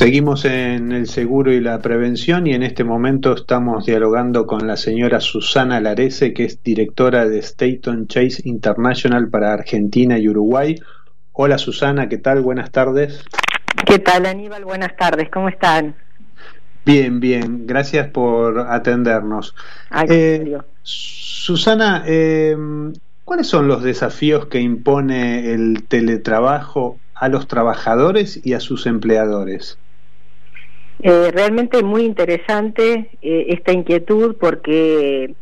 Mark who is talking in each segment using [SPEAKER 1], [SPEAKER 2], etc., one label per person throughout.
[SPEAKER 1] Seguimos en el seguro y la prevención y en este momento estamos dialogando con la señora Susana Larese, que es directora de Staton Chase International para Argentina y Uruguay. Hola Susana, ¿qué tal? Buenas tardes.
[SPEAKER 2] ¿Qué tal Aníbal? Buenas tardes, ¿cómo están?
[SPEAKER 1] Bien, bien, gracias por atendernos. Eh, Susana, eh, ¿cuáles son los desafíos que impone el teletrabajo a los trabajadores y a sus empleadores?
[SPEAKER 2] Eh, realmente muy interesante eh, esta inquietud porque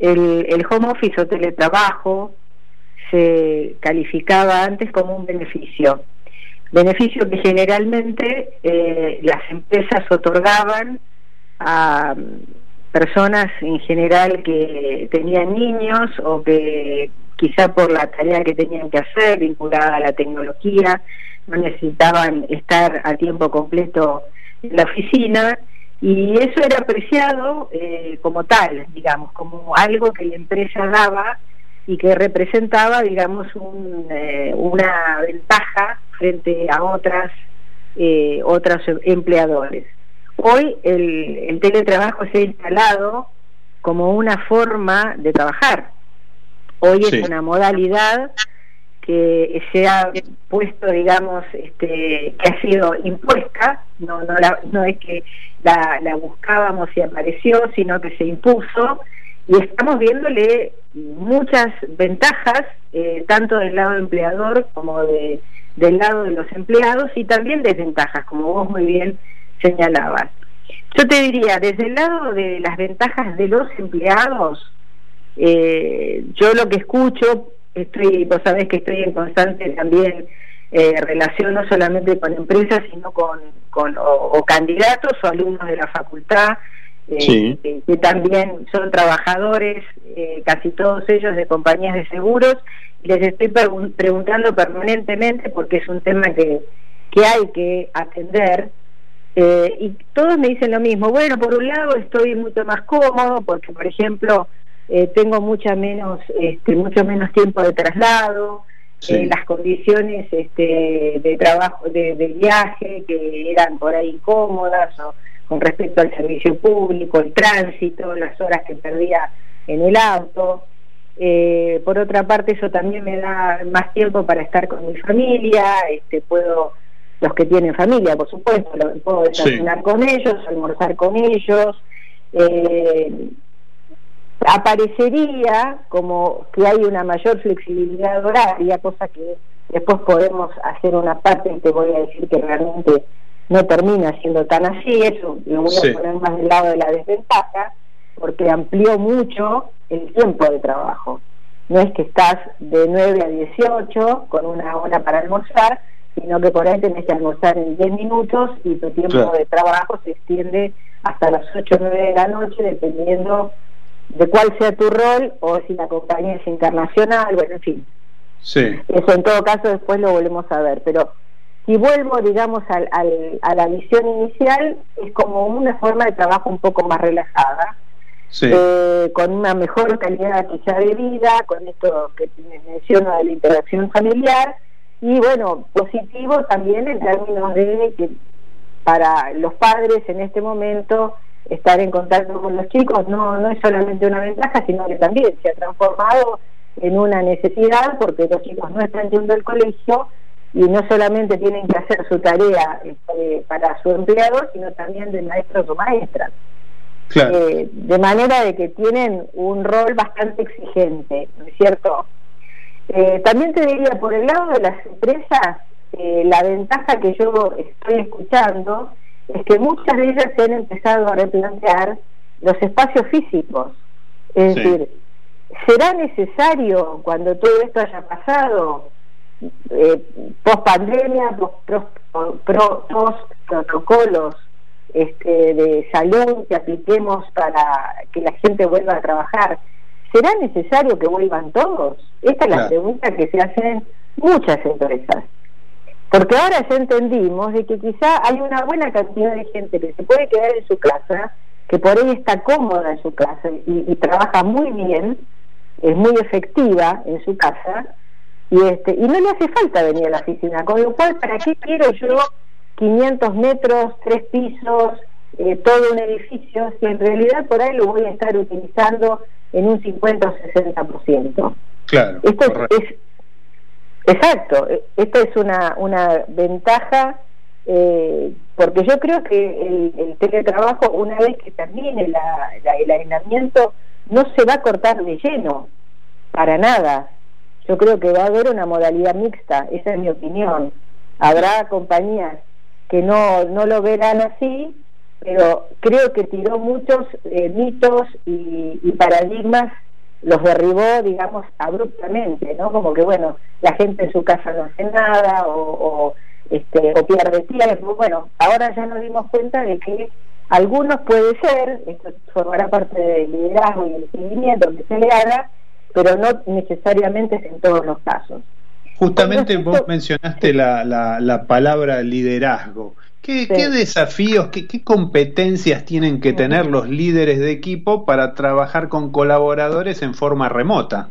[SPEAKER 2] el, el, home office o teletrabajo se calificaba antes como un beneficio, beneficio que generalmente eh, las empresas otorgaban a mm, personas en general que tenían niños o que quizá por la tarea que tenían que hacer vinculada a la tecnología, no necesitaban estar a tiempo completo en la oficina y eso era apreciado eh, como tal, digamos, como algo que la empresa daba y que representaba, digamos, un, eh, una ventaja frente a otras eh, otros empleadores. Hoy el, el teletrabajo se ha instalado como una forma de trabajar, Hoy es una modalidad que se ha puesto, digamos, este, que ha sido impuesta, no, no, no es que la, la buscábamos y apareció, sino que se impuso y estamos viéndole muchas ventajas, eh, tanto del lado empleador como de, del lado de los empleados y también desventajas, como vos muy bien señalabas. Yo te diría, desde el lado de las ventajas de los empleados, eh, yo lo que escucho, estoy, vos sabés que estoy en constante también eh, relación no solamente con empresas, sino con, con o, candidatos o alumnos de la facultad, eh, que, también son trabajadores, eh, casi todos ellos de compañías de seguros, les estoy preguntando permanentemente porque es un tema que, que hay que atender. Eh, y todos me dicen lo mismo, bueno, por un lado estoy mucho más cómodo porque, por ejemplo, eh, tengo mucha menos, este, mucho menos tiempo de traslado, eh, las condiciones este, de trabajo, de, viaje, que eran por ahí incómodas, o con respecto al servicio público, el tránsito, las horas que perdía en el auto. Eh, por otra parte, eso también me da más tiempo para estar con mi familia, este, puedo, los que tienen familia, por supuesto, puedo desayunar con ellos, almorzar con ellos. Eh, aparecería como que hay una mayor flexibilidad horaria, cosa que después podemos hacer una parte y te voy a decir que realmente no termina siendo tan así, eso lo voy a poner más del lado de la desventaja, porque amplió mucho el tiempo de trabajo. No es que estás de 9 a 18 con una hora para almorzar, sino que por ahí tenés que almorzar en 10 minutos y tu tiempo de trabajo se extiende hasta las 8 o 9 de la noche, dependiendo de cuál sea tu rol o si la compañía es internacional, bueno, en fin. Sí. Eso en todo caso después lo volvemos a ver, pero si vuelvo, digamos, al, al, a la visión inicial, es como una forma de trabajo un poco más relajada, sí. eh, con una mejor calidad quizá de vida, con esto que menciono de la interacción familiar, y bueno, positivo también en términos de que para los padres en este momento estar en contacto con los chicos no, no es solamente una ventaja, sino que también se ha transformado en una necesidad porque los chicos no están yendo al colegio y no solamente tienen que hacer su tarea este, para su empleador, sino también de maestros o maestras. Eh, de manera de que tienen un rol bastante exigente, ¿no es cierto? Eh, también te diría, por el lado de las empresas, eh, la ventaja que yo estoy escuchando es que muchas de ellas se han empezado a replantear los espacios físicos. Es decir, ¿será necesario cuando todo esto haya pasado, eh, post pandemia, post, protocolos este, de salud que apliquemos para que la gente vuelva a trabajar, ¿será necesario que vuelvan todos? Esta es la pregunta que se hacen muchas empresas. Porque ahora ya entendimos de que quizá hay una buena cantidad de gente que se puede quedar en su casa, que por ahí está cómoda en su casa y, trabaja muy bien, es muy efectiva en su casa, y este y no le hace falta venir a la oficina, con lo cual, ¿para qué quiero yo 500 metros, tres pisos, eh, todo un edificio, si en realidad por ahí lo voy a estar utilizando en un 50 o 60%.
[SPEAKER 1] Claro.
[SPEAKER 2] Esto es, exacto, e, esto es una, una ventaja eh, porque yo creo que el, teletrabajo, una vez que termine la, el aislamiento, no se va a cortar de lleno, para nada. Yo creo que va a haber una modalidad mixta, esa es mi opinión. Habrá compañías que no, no lo verán así, pero creo que tiró muchos eh, mitos y, paradigmas, los derribó, digamos, abruptamente, ¿no? Como que, bueno, la gente en su casa no hace nada o, este, o pierde tiempo. Bueno, ahora ya nos dimos cuenta de que algunos puede ser, esto formará parte del liderazgo y el seguimiento que se le haga, pero no necesariamente es en todos los casos.
[SPEAKER 1] Justamente vos mencionaste la, la, palabra liderazgo. ¿Qué, desafíos, qué, qué, competencias tienen que tener los líderes de equipo para trabajar con colaboradores en forma remota?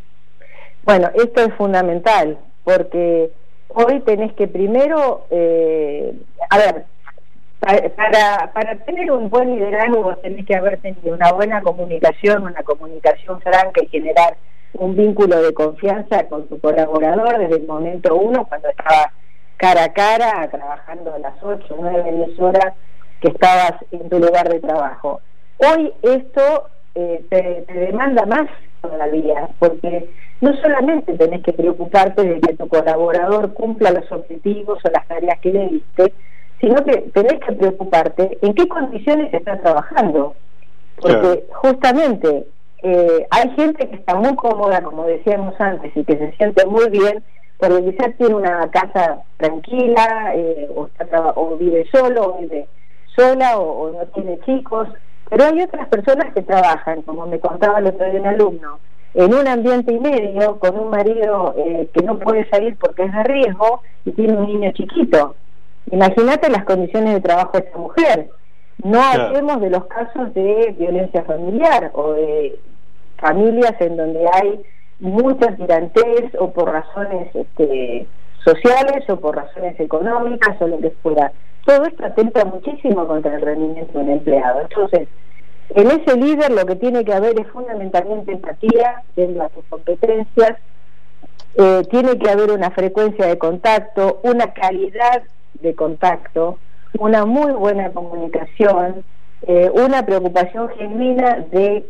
[SPEAKER 2] Bueno, esto es fundamental, porque hoy tenés que primero, eh, a ver, para, para tener un buen liderazgo tenés que haber tenido una buena comunicación, una comunicación franca y generar un vínculo de confianza con tu colaborador desde el momento uno, cuando estaba cara a cara, trabajando a las 8, 9, 10 horas que estabas en tu lugar de trabajo. Hoy esto eh, te, te, demanda más todavía, porque no solamente tenés que preocuparte de que tu colaborador cumpla los objetivos o las tareas que le diste, sino que tenés que preocuparte en qué condiciones está trabajando. Porque justamente eh, hay gente que está muy cómoda, como decíamos antes, y que se siente muy bien, porque quizás tiene una casa tranquila, eh, o, está o vive solo, o vive sola, o, no tiene chicos, pero hay otras personas que trabajan, como me contaba el otro día un alumno, en un ambiente y medio, con un marido eh, que no puede salir porque es de riesgo y tiene un niño chiquito. Imagínate las condiciones de trabajo de esa mujer. No hablemos de los casos de violencia familiar o de familias en donde hay muchas tirantes o por razones este, sociales o por razones económicas o lo que fuera. Todo esto atenta muchísimo contra el rendimiento del empleado. Entonces, en ese líder lo que tiene que haber es fundamentalmente empatía, viendo a sus competencias, eh, tiene que haber una frecuencia de contacto, una calidad de contacto, una muy buena comunicación, eh, una preocupación genuina de,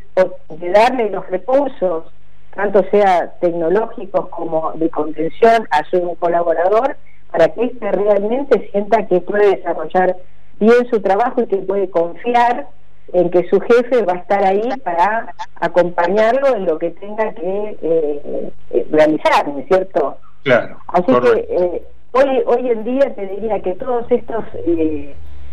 [SPEAKER 2] de darle los recursos, tanto sea tecnológicos como de contención a su colaborador, para que éste realmente sienta que puede desarrollar bien su trabajo y que puede confiar en que su jefe va a estar ahí para acompañarlo en lo que tenga que eh, eh, realizar, ¿no es cierto?
[SPEAKER 1] Claro.
[SPEAKER 2] Así que hoy, hoy en día te diría que todos estos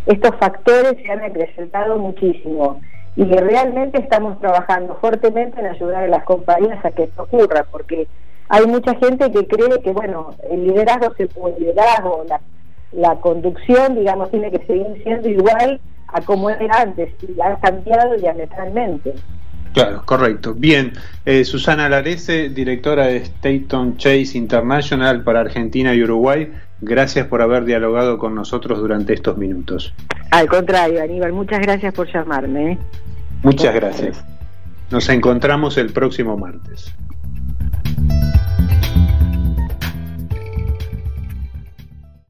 [SPEAKER 2] estos factores se han acrecentado muchísimo y realmente estamos trabajando fuertemente en ayudar a las compañías a que esto ocurra, porque hay mucha gente que cree que, bueno, el liderazgo, se, el liderazgo, la, la conducción, digamos, tiene que seguir siendo igual a como era antes y ha cambiado diametralmente.
[SPEAKER 1] Claro, correcto. Bien, eh, Susana Larese, directora de Staton Chase International para Argentina y Uruguay, gracias por haber dialogado con nosotros durante estos minutos.
[SPEAKER 2] Al contrario, Aníbal, muchas gracias por llamarme. ¿eh?
[SPEAKER 1] Muchas gracias. Nos encontramos el próximo martes.